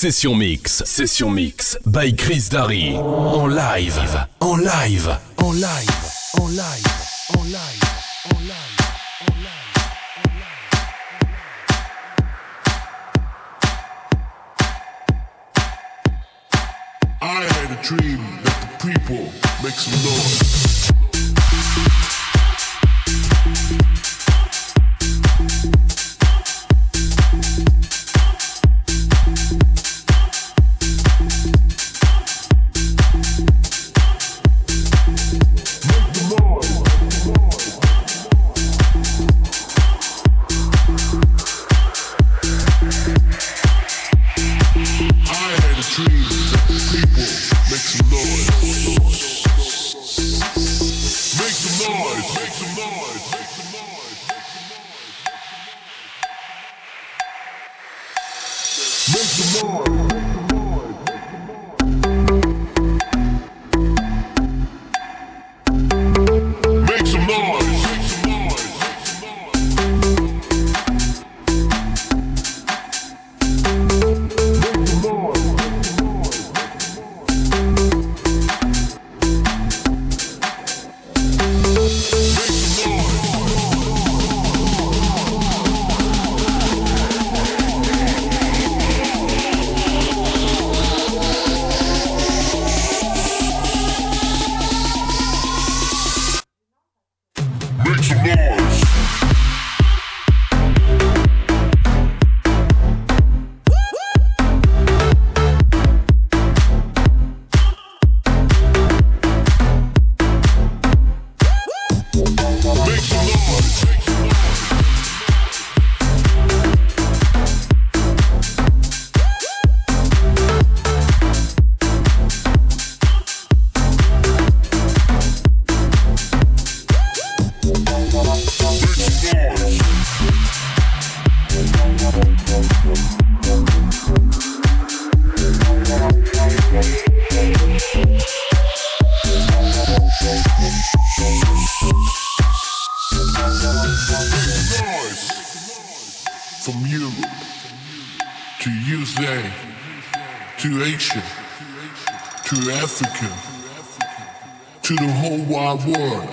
Session Mix, Session Mix, by Chris Darry. En live, en live, en live, en live, en live, en live. I had a dream that the people make some noise.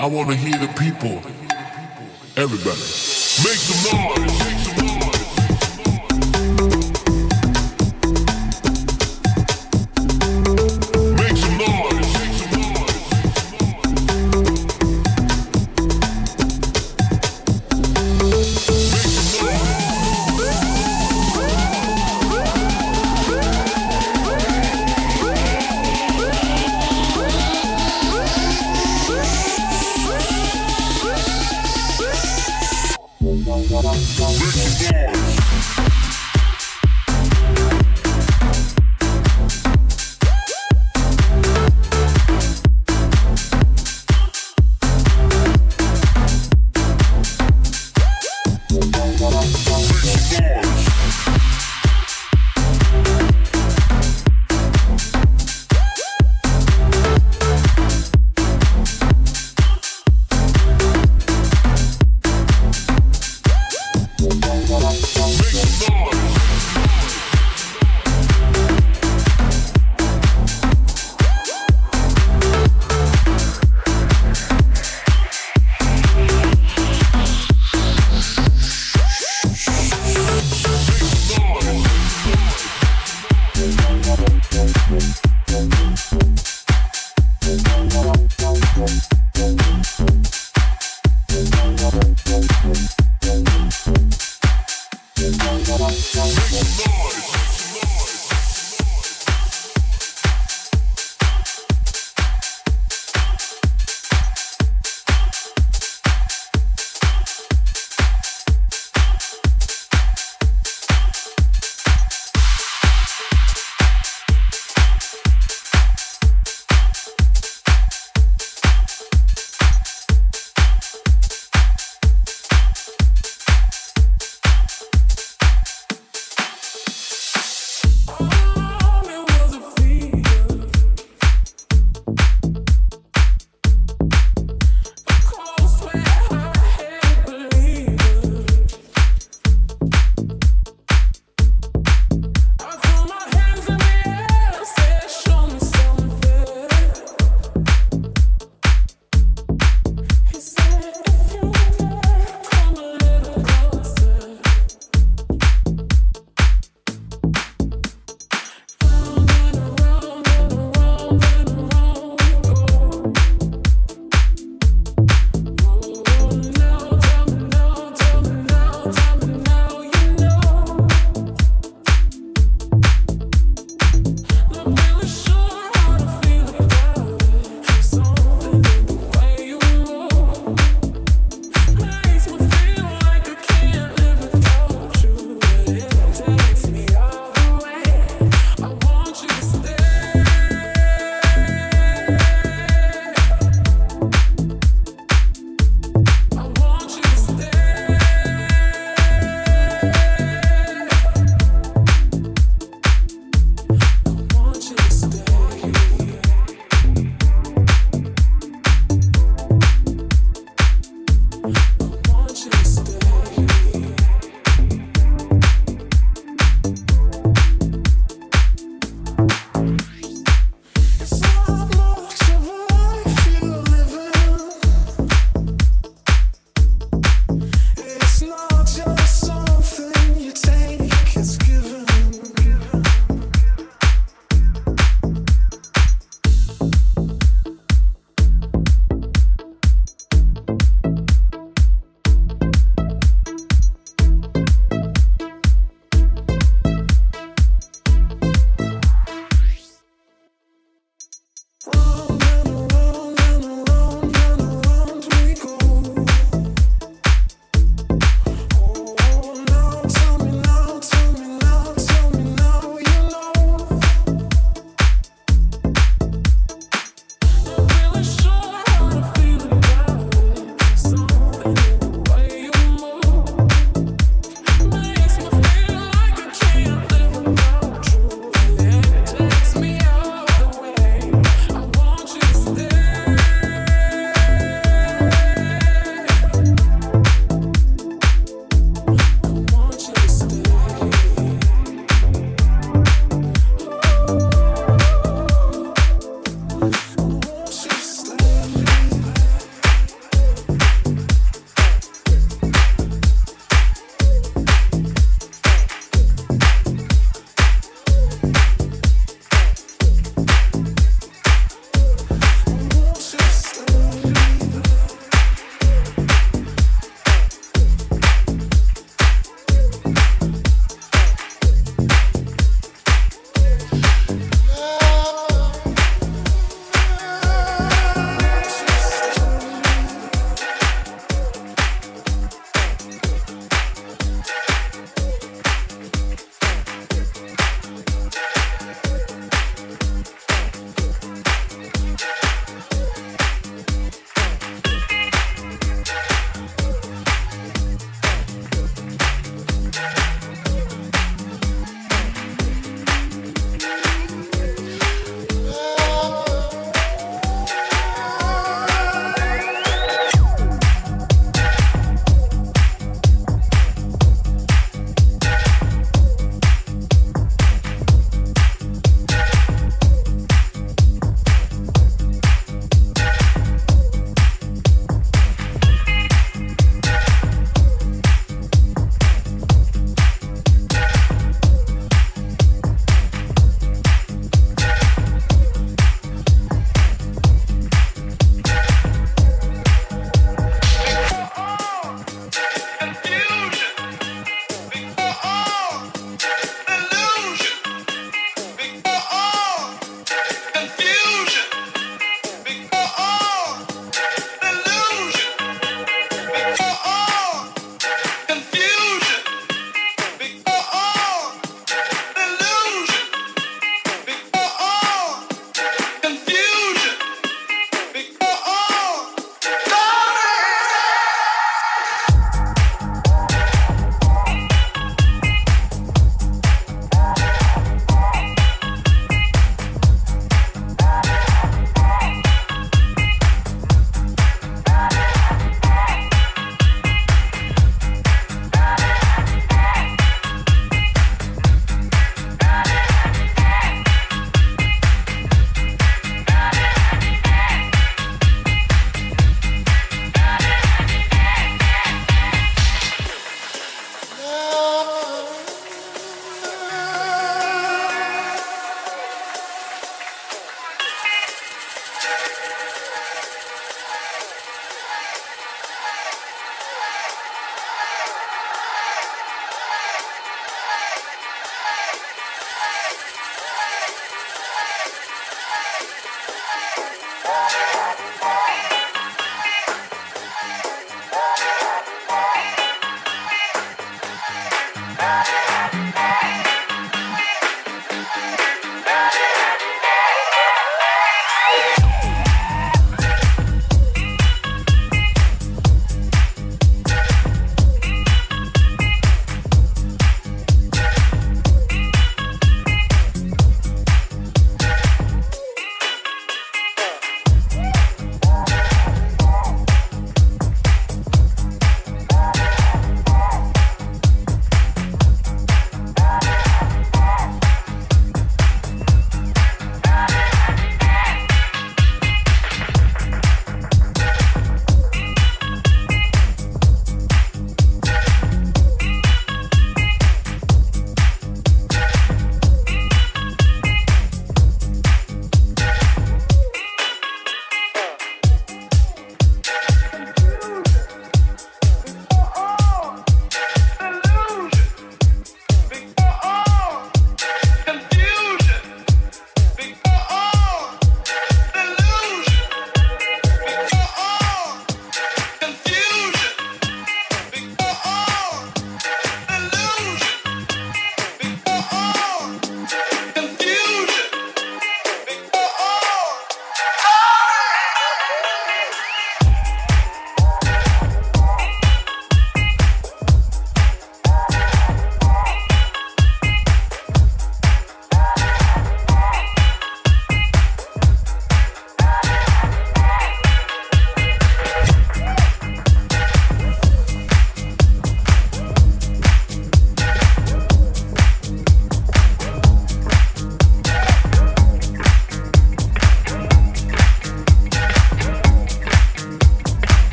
I want to hear the people. Everybody. Make some noise.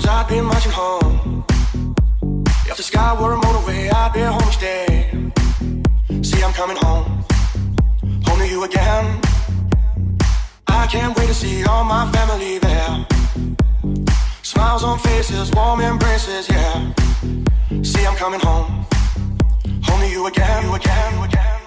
'Cause I've been marching home. If the sky were a motorway, I'd be home each day. See, I'm coming home, home to you again. I can't wait to see all my family there. Smiles on faces, warm embraces, yeah. See, I'm coming home, home to you again, you again, you again.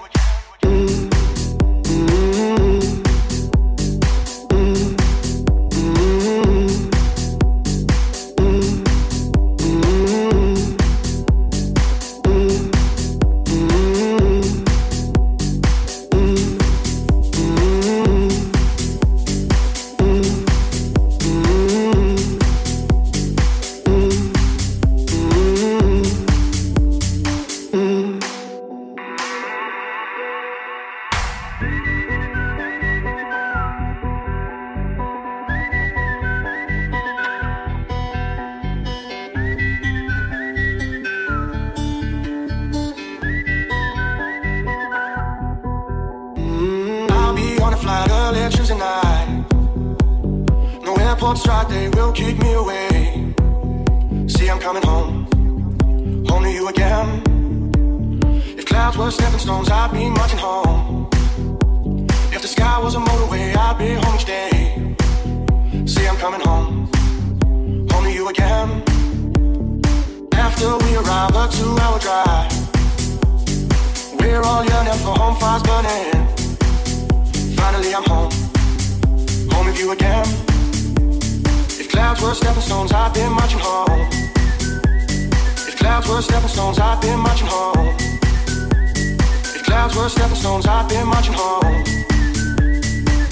were stepping stones, I've been marching home.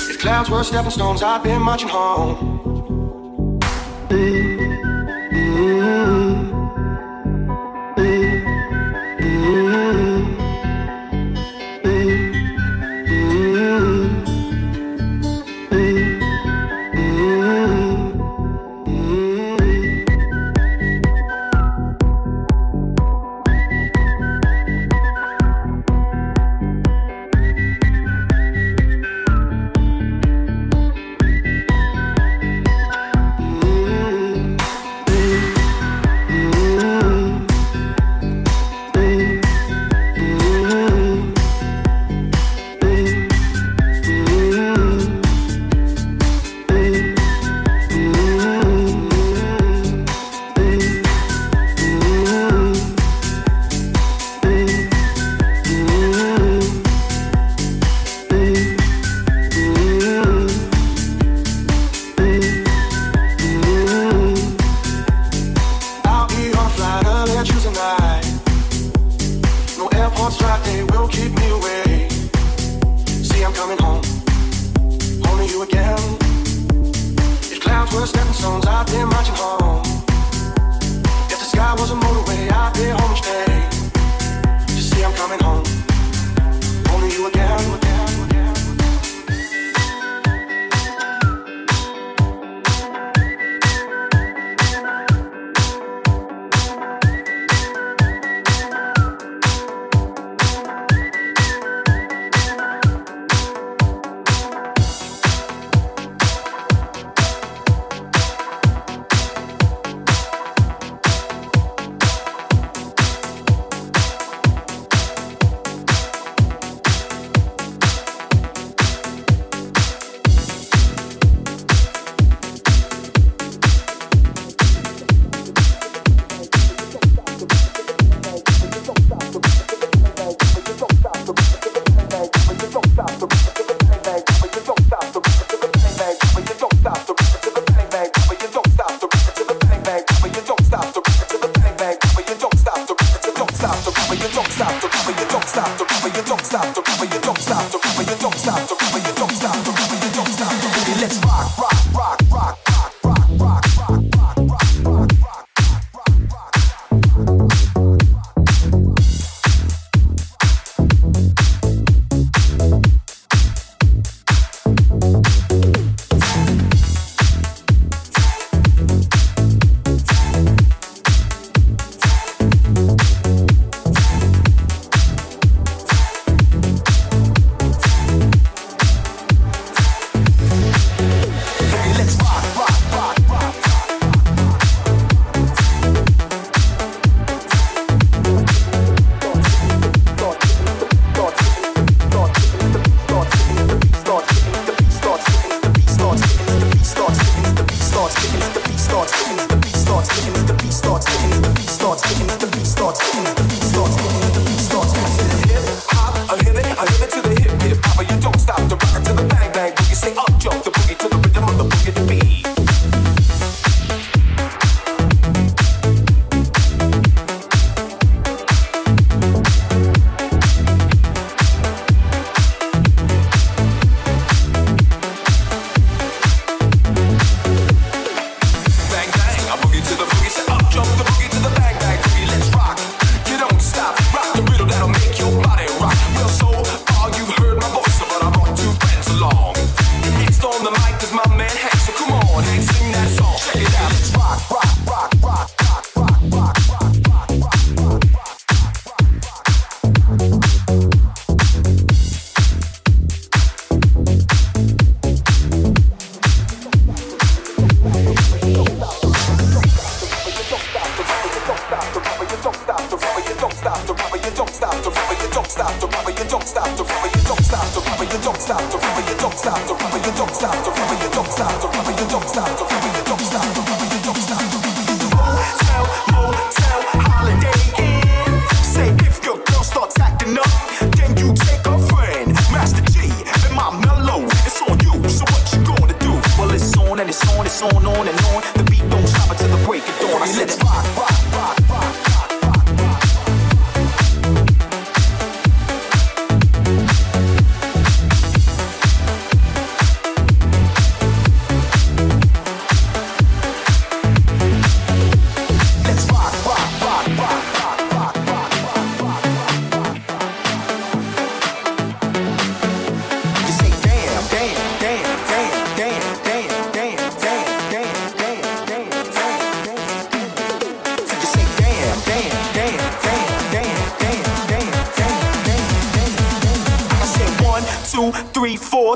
If clouds were stepping stones, I've been marching home. Mm.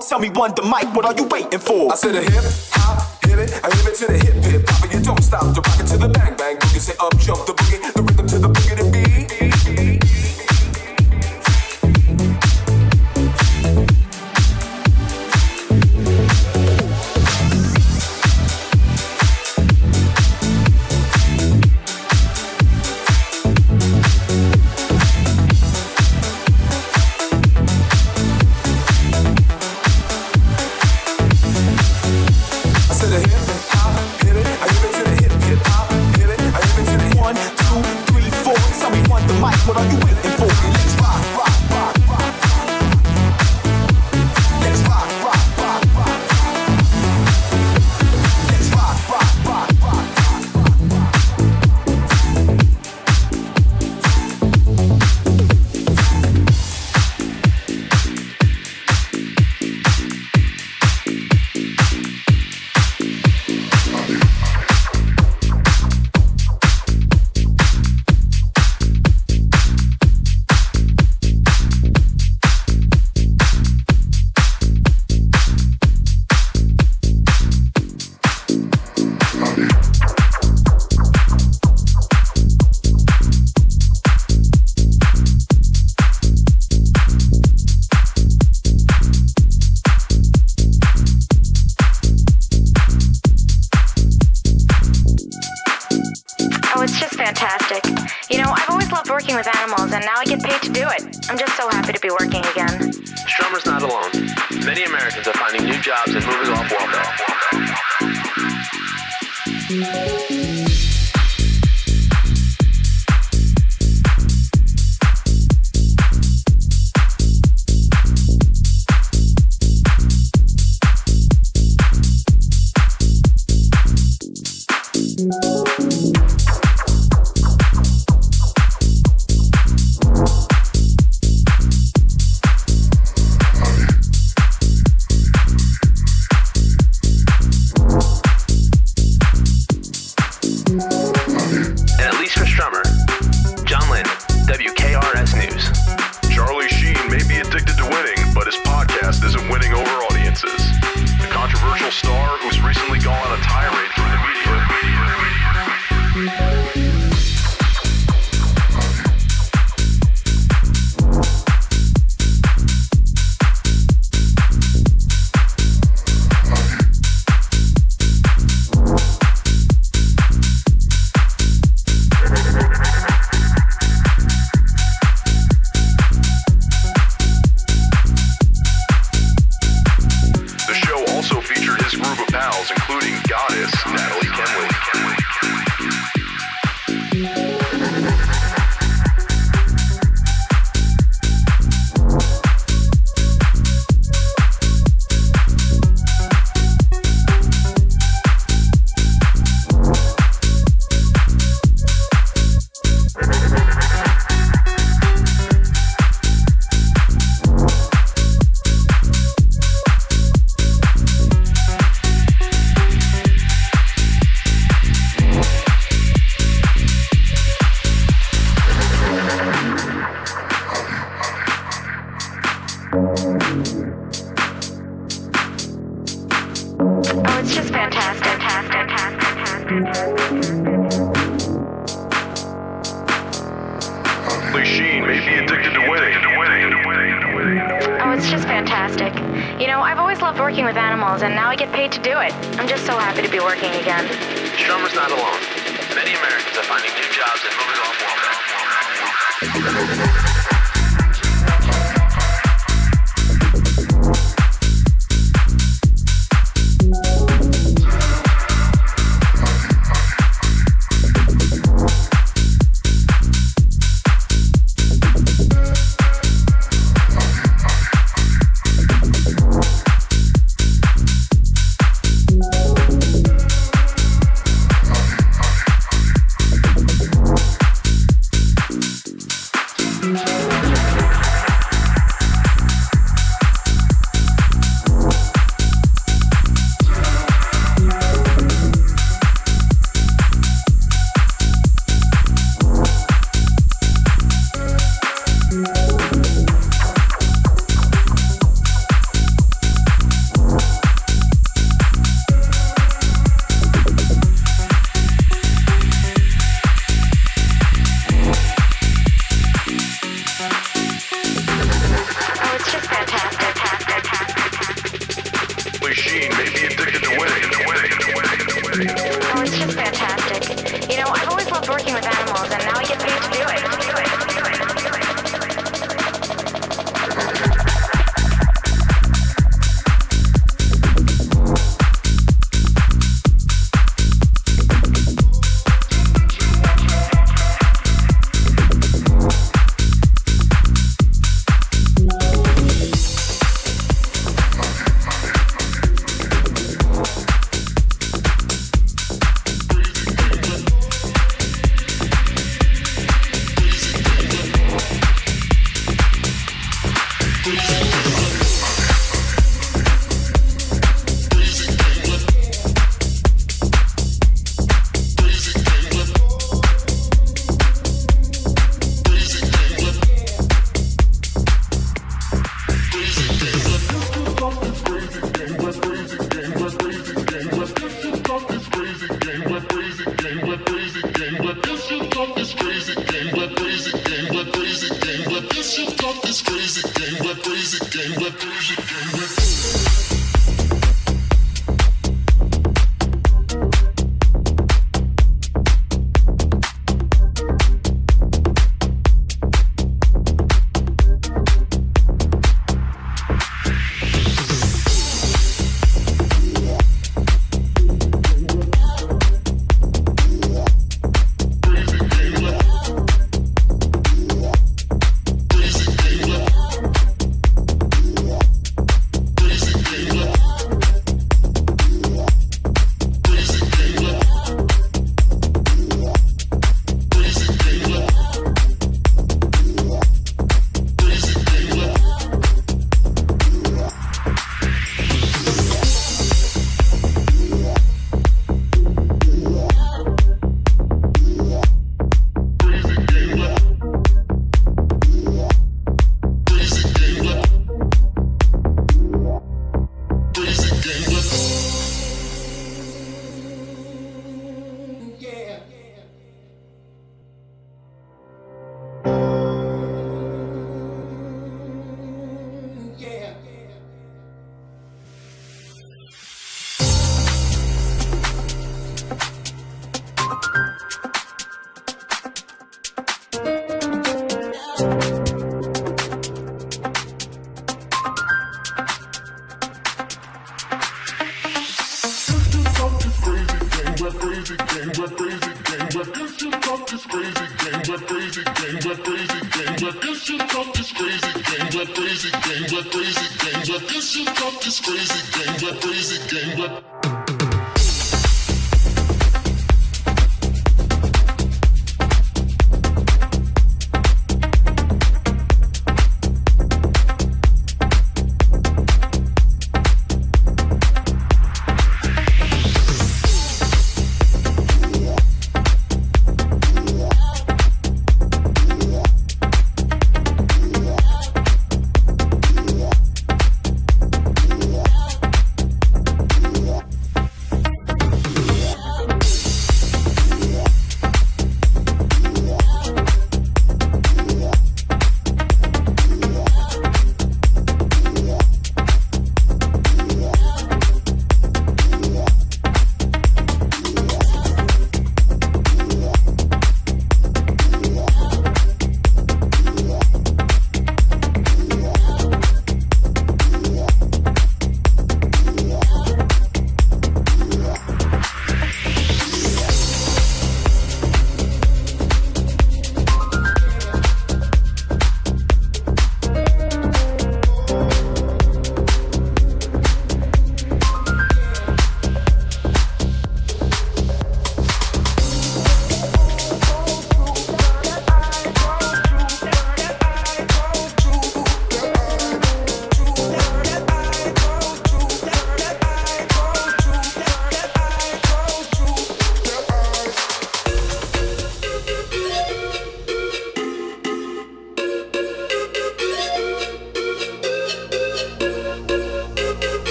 Tell me one the mic, what are you waiting for? I said a hip hop, hit it, I hit it to the hip hip hop, and you don't stop. The rockin' to the bang bang, you can say up jump the jobs and moving on. loved working with animals, and now I get paid to do it.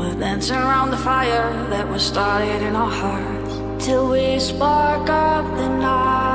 We'll dance around the fire that was started in our hearts till we spark up the night.